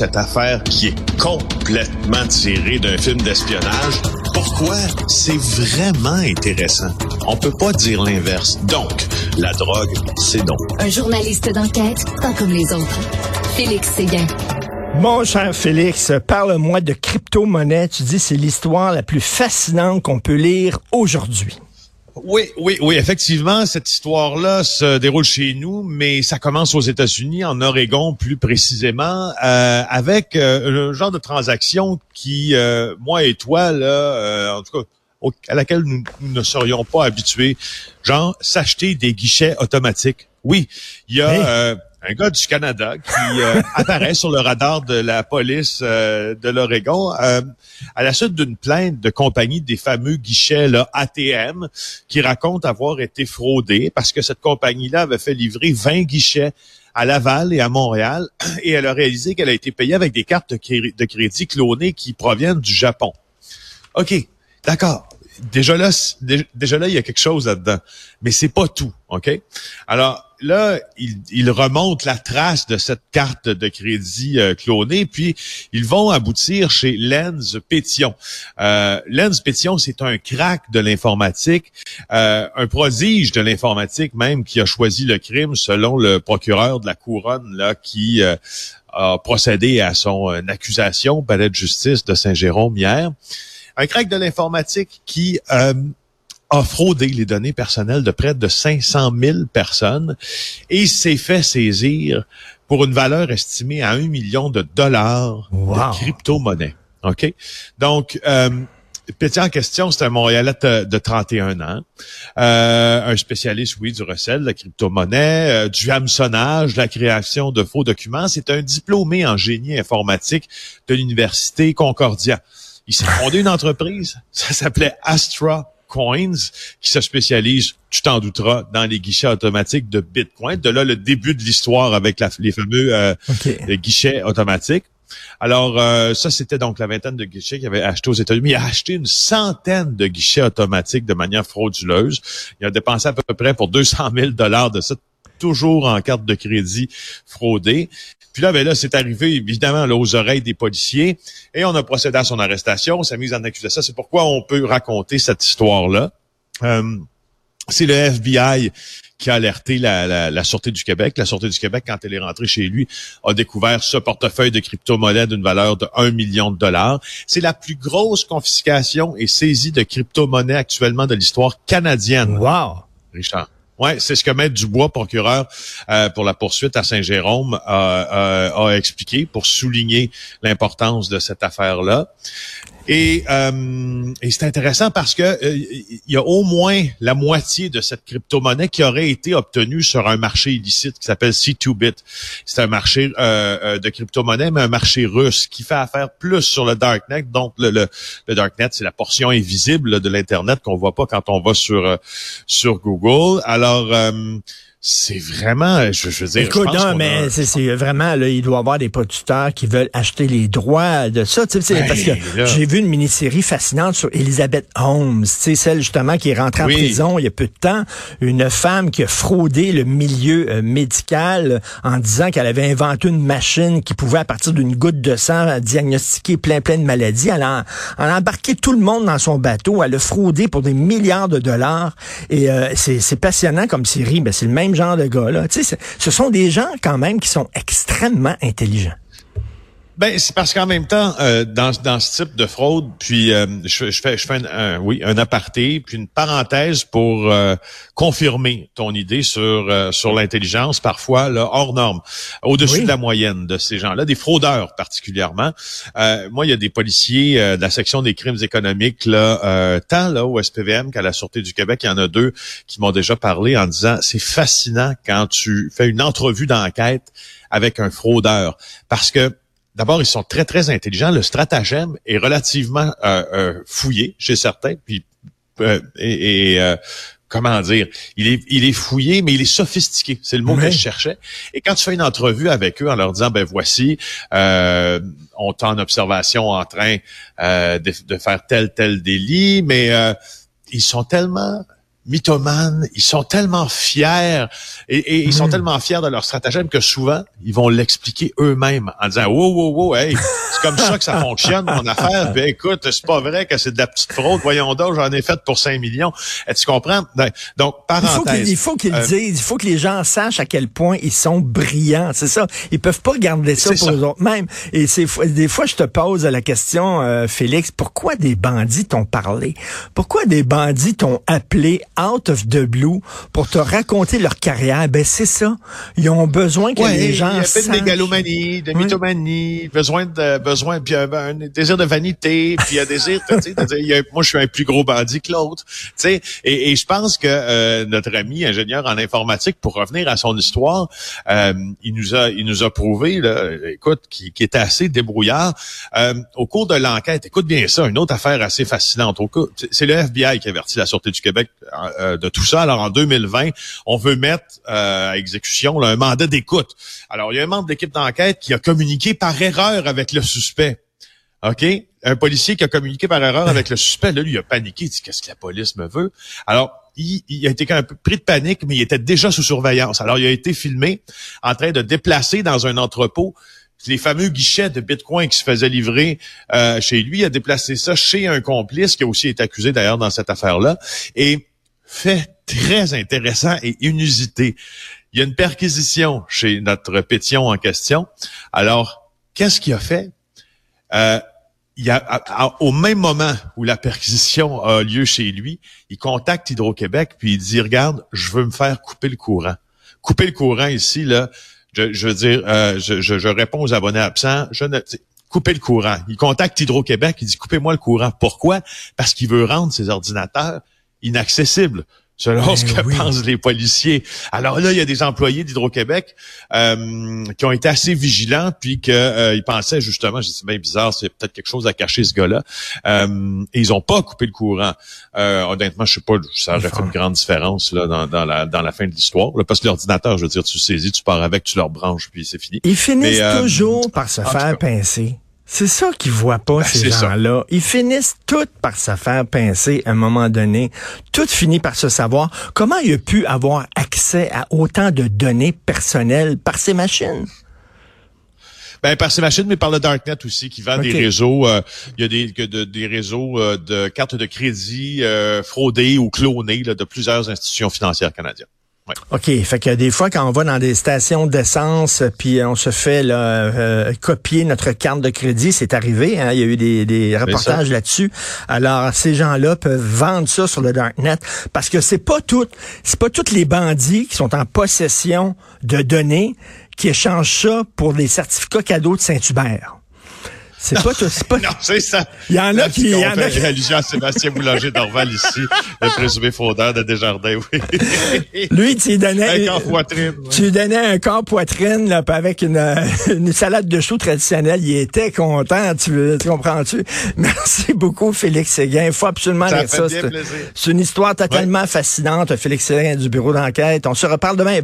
cette affaire qui est complètement tirée d'un film d'espionnage. Pourquoi? C'est vraiment intéressant? On peut pas dire l'inverse. Donc, la drogue, c'est donc. Un journaliste d'enquête, pas comme les autres. Félix Séguin. Mon cher Félix, parle-moi de crypto-monnaie. Tu dis c'est l'histoire la plus fascinante qu'on peut lire aujourd'hui. Oui, oui, oui, effectivement, cette histoire-là se déroule chez nous, mais ça commence aux États-Unis, en Oregon plus précisément, euh, avec euh, un genre de transaction qui, euh, moi et toi, là, en tout cas, à laquelle nous, ne serions pas habitués, genre s'acheter des guichets automatiques. Oui, il y a un gars du Canada qui euh, apparaît sur le radar de la police euh, de l'Oregon euh, à la suite d'une plainte de compagnie des fameux guichets là, ATM qui raconte avoir été fraudé parce que cette compagnie-là avait fait livrer 20 guichets à Laval et à Montréal et elle a réalisé qu'elle a été payée avec des cartes de crédit clonées qui proviennent du Japon. OK, d'accord déjà là, déjà là, il y a quelque chose là-dedans. Mais c'est pas tout, OK? Alors là, il, remonte la trace de cette carte de crédit euh, clonée, puis ils vont aboutir chez Lens Pétion. Euh, Lens Pétion, c'est un crack de l'informatique, euh, un prodige de l'informatique même, qui a choisi le crime selon le procureur de la couronne là, qui euh, a procédé à son accusation, palais de justice de Saint-Jérôme hier un crack de l'informatique qui euh, a fraudé les données personnelles de près de 500 000 personnes et s'est fait saisir pour une valeur estimée à un million de dollars de crypto-monnaie. OK? Donc, euh, Petit en question, c'est un Montréalais de 31 ans, euh, un spécialiste, oui, du recel, de la crypto-monnaie, euh, du hameçonnage, de la création de faux documents. C'est un diplômé en génie informatique de l'Université Concordia. Il s'est fondé une entreprise, ça s'appelait Astra Coins, qui se spécialise, tu t'en douteras, dans les guichets automatiques de Bitcoin. De là, le début de l'histoire avec les fameux euh, guichets automatiques. Alors, euh, ça, c'était donc la vingtaine de guichets qu'il avait acheté aux États-Unis. Il a acheté une centaine de guichets automatiques de manière frauduleuse. Il a dépensé à peu près pour 200 000 dollars de ça, toujours en carte de crédit fraudée. Puis là, ben là, c'est arrivé évidemment là, aux oreilles des policiers et on a procédé à son arrestation, sa mise en accusation. C'est pourquoi on peut raconter cette histoire-là. Euh, c'est le FBI qui a alerté la, la, la, Sûreté du Québec. La Sûreté du Québec, quand elle est rentrée chez lui, a découvert ce portefeuille de crypto-monnaie d'une valeur de 1 million de dollars. C'est la plus grosse confiscation et saisie de crypto-monnaie actuellement de l'histoire canadienne. Wow! Richard. Ouais, c'est ce que Maître Dubois, procureur euh, pour la poursuite à Saint-Jérôme, a expliqué pour souligner l'importance de cette affaire-là. Et, euh, et c'est intéressant parce que euh, il y a au moins la moitié de cette crypto-monnaie qui aurait été obtenue sur un marché illicite qui s'appelle C2Bit. C'est un marché euh, de crypto-monnaie, mais un marché russe qui fait affaire plus sur le darknet. Donc le, le, le darknet, c'est la portion invisible de l'internet qu'on voit pas quand on va sur sur Google. Alors c'est vraiment, je, veux dire. Écoute, non, mais c'est vraiment, là, il doit y avoir des producteurs qui veulent acheter les droits de ça. Tu sais, parce que j'ai vu une mini-série fascinante sur Elizabeth Holmes, tu sais, celle justement qui est rentrée en prison il y a peu de temps. Une femme qui a fraudé le milieu euh, médical en disant qu'elle avait inventé une machine qui pouvait, à partir d'une goutte de sang, diagnostiquer plein, plein de maladies. Elle a, embarqué tout le monde dans son bateau. Elle a fraudé pour des milliards de dollars. Et euh, c'est passionnant comme série. Ben, c'est le même genre de gars-là. Tu sais, ce sont des gens quand même qui sont extrêmement intelligents. Ben c'est parce qu'en même temps, euh, dans, dans ce type de fraude, puis euh, je, je, fais, je fais un, oui un aparté, puis une parenthèse pour euh, confirmer ton idée sur sur l'intelligence parfois là, hors norme, au-dessus de la moyenne de ces gens-là, des fraudeurs particulièrement. moi, il y a des policiers de la section des crimes économiques là, tant là au SPVM qu'à la Sûreté du Québec, il y en a deux qui m'ont déjà parlé en disant c'est fascinant quand tu fais une entrevue d'enquête avec un fraudeur parce que D'abord, ils sont très, très intelligents. Le stratagème est relativement euh, euh, fouillé chez certains. Puis, euh, et, comment dire, il est, il est fouillé, mais il est sophistiqué. C'est le mot que je cherchais. Et quand tu fais une entrevue avec eux en leur disant, ben voici, on t'a en observation en train de, de, faire tel, tel délit, mais ils sont tellement mythomanes, ils sont tellement fiers et, ils sont hmm. tellement fiers de leur stratagème que souvent, ils vont l'expliquer eux-mêmes en disant, wow, wow, wow, hey, c'est comme ça que ça fonctionne, mon affaire. Puis écoute, c'est pas vrai que c'est de la petite fraude. Voyons donc, j'en ai fait pour 5 millions. Et tu comprends? Ben, donc, parenthèse. Il faut qu'ils le euh, disent. Il faut que les gens sachent à quel point ils sont brillants. C'est ça. Ils peuvent pas garder ça pour eux autres même. Et c'est des fois, je te pose la question, euh, Félix, pourquoi des bandits t'ont parlé? Pourquoi des bandits t'ont appelé out of the blue pour te raconter leur carrière? Ben, c'est ça. Ils ont besoin que les gens il y a de mégalomanie, de mythomanie, besoin de, besoin, puis un désir de vanité, puis un désir, tu sais, moi, je suis un plus gros bandit que l'autre, tu sais. Et, et, je pense que euh, notre ami ingénieur en informatique, pour revenir à son histoire, euh, il nous a, il nous a prouvé, là, écoute, qui, qui était assez débrouillard. Euh, au cours de l'enquête, écoute bien ça, une autre affaire assez fascinante. C'est le FBI qui avertit la Sûreté du Québec euh, de tout ça. Alors en 2020, on veut mettre euh, à exécution un mandat d'écoute. Alors il y a un membre de l'équipe d'enquête qui a communiqué par erreur avec le suspect. OK? Un policier qui a communiqué par erreur avec le suspect, là, lui, il a paniqué, il dit qu'est-ce que la police me veut? Alors, il, il, a été un peu pris de panique, mais il était déjà sous surveillance. Alors, il a été filmé en train de déplacer dans un entrepôt les fameux guichets de Bitcoin qui se faisaient livrer euh, chez lui. Il a déplacé ça chez un complice qui a aussi été accusé d'ailleurs dans cette affaire-là. Et fait très intéressant et inusité. Il y a une perquisition chez notre pétion en question. Alors, qu'est-ce qu'il a fait? Euh, il y a, au même moment où la perquisition a lieu chez lui, il contacte Hydro-Québec puis il dit, regarde, je veux me faire couper le courant. Couper le courant ici, là, je, veux dire, euh, je, réponds aux abonnés absents, je ne, couper le courant. Il contacte Hydro-Québec, il dit coupez-moi le courant. Pourquoi? Parce qu'il veut rendre ses ordinateurs inaccessibles selon ben ce que pensent les policiers. Alors là, il y a des employés d'Hydro-Québec euh, qui ont été assez vigilants, puis qu'ils euh, pensaient justement, c'est bien bizarre, c'est peut-être quelque chose à cacher ce gars-là. Euh, et ils ont pas coupé le courant. Euh, honnêtement, je sais pas, ça aurait fait une grande différence là dans, la, dans la fin de l'histoire. Parce que l'ordinateur, je veux dire, tu saisis, tu pars avec, tu leur branches, puis c'est fini. Ils finissent toujours par se faire pincer. C'est ça qu'ils voient pas, ben, ces gens-là. Ils finissent tout par se faire pincer à un moment donné. Tout finit par se savoir. Comment il a pu avoir accès à autant de données personnelles? Par ces machines? Ben, par ces machines, mais par le Darknet aussi, qui vend des réseaux. Euh, il y a des, des réseaux euh, de cartes de crédit euh, fraudées ou clonées de plusieurs institutions financières canadiennes. OK. Fait que des fois, quand on va dans des stations d'essence, puis on se fait euh, copier notre carte de crédit, c'est arrivé. Hein, il y a eu des, reportages là-dessus. Alors, ces gens-là peuvent vendre ça sur le darknet parce que c'est pas tout, c'est pas tous les bandits qui sont en possession de données qui échangent ça pour des certificats cadeaux de Saint-Hubert. C'est pas tout. Pas... non, c'est ça. Il y en a qui. Il y en a qui. allusion à Sébastien Boulanger d'Orval ici, le présumé faudeur de Desjardins, oui. Lui, tu lui donnais. Un corps poitrine. Tu lui donnais un corps poitrine, là, avec une, une salade de choux traditionnelle. Il était content, tu, tu comprends-tu? Merci beaucoup, Félix Séguin. Il faut absolument ça lire ça. C'est une histoire totalement fascinante, Félix Séguin du bureau d'enquête. On se reparle demain.